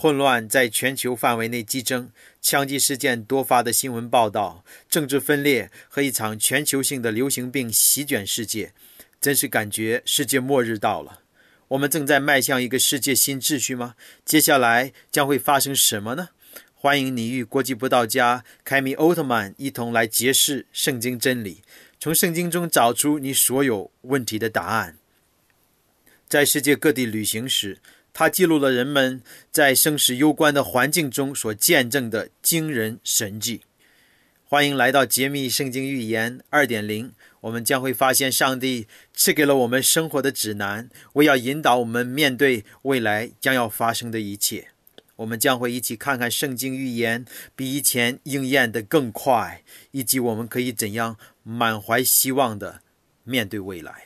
混乱在全球范围内激增，枪击事件多发的新闻报道，政治分裂和一场全球性的流行病席卷世界，真是感觉世界末日到了。我们正在迈向一个世界新秩序吗？接下来将会发生什么呢？欢迎你与国际布道家凯米奥特曼一同来揭示圣经真理，从圣经中找出你所有问题的答案。在世界各地旅行时，它记录了人们在生死攸关的环境中所见证的惊人神迹。欢迎来到揭秘圣经预言二点零，我们将会发现上帝赐给了我们生活的指南，为要引导我们面对未来将要发生的一切。我们将会一起看看圣经预言比以前应验的更快，以及我们可以怎样满怀希望的面对未来。